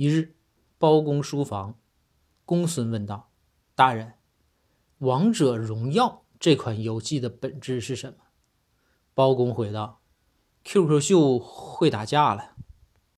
一日，包公书房，公孙问道，大人，王者荣耀这款游戏的本质是什么？包公回道，QQ 秀会打架了。